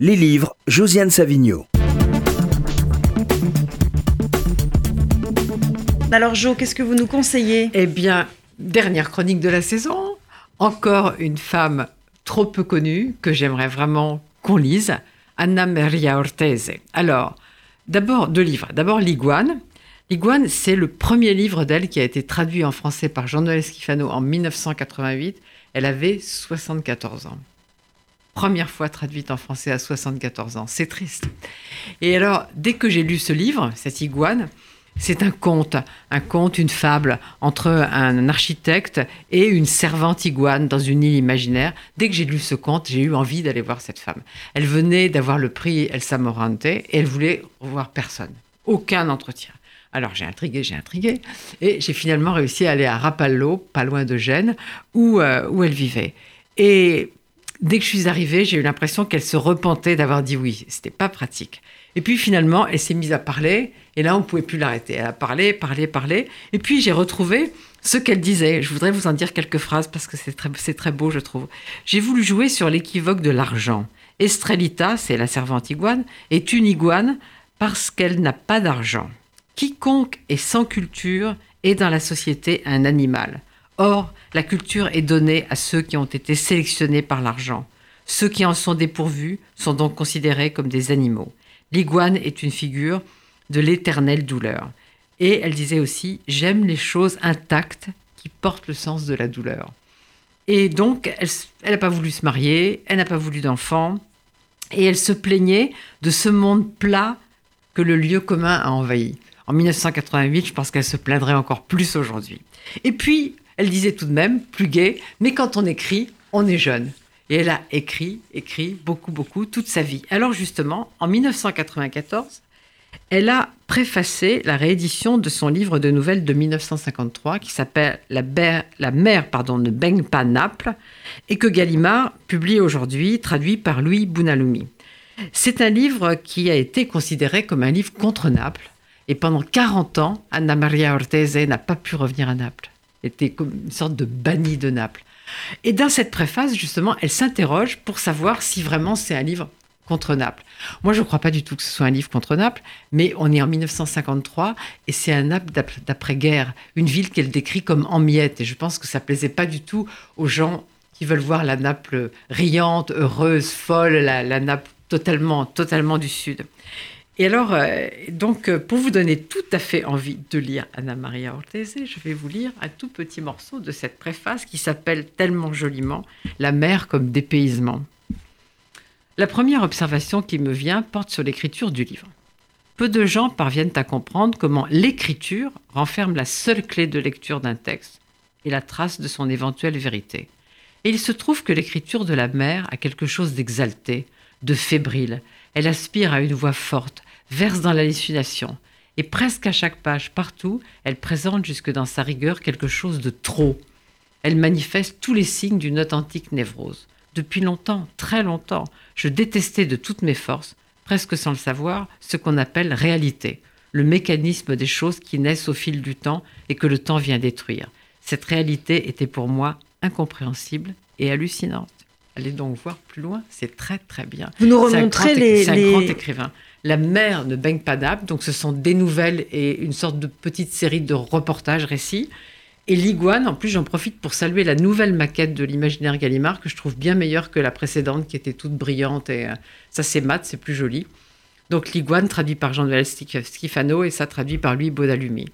Les livres, Josiane Savigno. Alors Jo, qu'est-ce que vous nous conseillez? Eh bien, dernière chronique de la saison, encore une femme trop peu connue que j'aimerais vraiment qu'on lise, Anna Maria Ortese. Alors, d'abord deux livres. D'abord L'Iguane. L'Iguane, c'est le premier livre d'elle qui a été traduit en français par Jean-Noël Schifano en 1988. Elle avait 74 ans première fois traduite en français à 74 ans. C'est triste. Et alors, dès que j'ai lu ce livre, cette iguane, c'est un conte, un conte, une fable entre un architecte et une servante iguane dans une île imaginaire. Dès que j'ai lu ce conte, j'ai eu envie d'aller voir cette femme. Elle venait d'avoir le prix Elsa Morante et elle voulait voir personne, aucun entretien. Alors j'ai intrigué, j'ai intrigué, et j'ai finalement réussi à aller à Rapallo, pas loin de Gênes, où, euh, où elle vivait. Et dès que je suis arrivée, j'ai eu l'impression qu'elle se repentait d'avoir dit oui. C'était pas pratique. Et puis finalement, elle s'est mise à parler, et là, on pouvait plus l'arrêter. Elle a parlé, parlé, parlé. Et puis j'ai retrouvé ce qu'elle disait. Je voudrais vous en dire quelques phrases parce que c'est très, très beau, je trouve. J'ai voulu jouer sur l'équivoque de l'argent. Estrelita, c'est la servante iguane, est une iguane parce qu'elle n'a pas d'argent. Quiconque est sans culture est dans la société un animal. Or, la culture est donnée à ceux qui ont été sélectionnés par l'argent. Ceux qui en sont dépourvus sont donc considérés comme des animaux. L'iguane est une figure de l'éternelle douleur. Et elle disait aussi J'aime les choses intactes qui portent le sens de la douleur. Et donc, elle n'a pas voulu se marier, elle n'a pas voulu d'enfant, et elle se plaignait de ce monde plat que le lieu commun a envahi. En 1988, je pense qu'elle se plaindrait encore plus aujourd'hui. Et puis, elle disait tout de même, plus gai, mais quand on écrit, on est jeune. Et elle a écrit, écrit beaucoup, beaucoup, toute sa vie. Alors justement, en 1994, elle a préfacé la réédition de son livre de nouvelles de 1953 qui s'appelle La, mer pardon, ne baigne pas Naples et que Gallimard publie aujourd'hui, traduit par Louis Bounaloumi. C'est un livre qui a été considéré comme un livre contre Naples et pendant 40 ans, Anna Maria Ortese n'a pas pu revenir à Naples était comme une sorte de banni de Naples. Et dans cette préface, justement, elle s'interroge pour savoir si vraiment c'est un livre contre Naples. Moi, je ne crois pas du tout que ce soit un livre contre Naples, mais on est en 1953 et c'est un Naples d'après-guerre, une ville qu'elle décrit comme en miettes. Et je pense que ça plaisait pas du tout aux gens qui veulent voir la Naples riante, heureuse, folle, la, Naples totalement, totalement du Sud. Et alors, euh, donc, euh, pour vous donner tout fait envie de lire Anna Maria Ortese, je vais vous lire un tout petit morceau de cette préface qui s'appelle tellement joliment La mer comme dépaysement. La première observation qui me vient porte sur l'écriture du livre. Peu de gens parviennent à comprendre comment l'écriture renferme la seule clé de lecture d'un texte et la trace de son éventuelle vérité. Et il se trouve que l'écriture de la mer a quelque chose d'exalté, de fébrile. Elle aspire à une voix forte, verse dans l'hallucination. Et presque à chaque page, partout, elle présente jusque dans sa rigueur quelque chose de trop. Elle manifeste tous les signes d'une authentique névrose. Depuis longtemps, très longtemps, je détestais de toutes mes forces, presque sans le savoir, ce qu'on appelle réalité, le mécanisme des choses qui naissent au fil du temps et que le temps vient détruire. Cette réalité était pour moi incompréhensible et hallucinante. Allez donc voir plus loin, c'est très très bien. Vous nous remontrez les... C'est un grand écrivain. La mer ne baigne pas d'âme, donc ce sont des nouvelles et une sorte de petite série de reportages, récits. Et l'iguane, en plus, j'en profite pour saluer la nouvelle maquette de l'imaginaire Gallimard que je trouve bien meilleure que la précédente qui était toute brillante et euh, ça c'est mat, c'est plus joli. Donc l'iguane traduit par Jean-Noël Schifano et ça traduit par lui Baudalumi.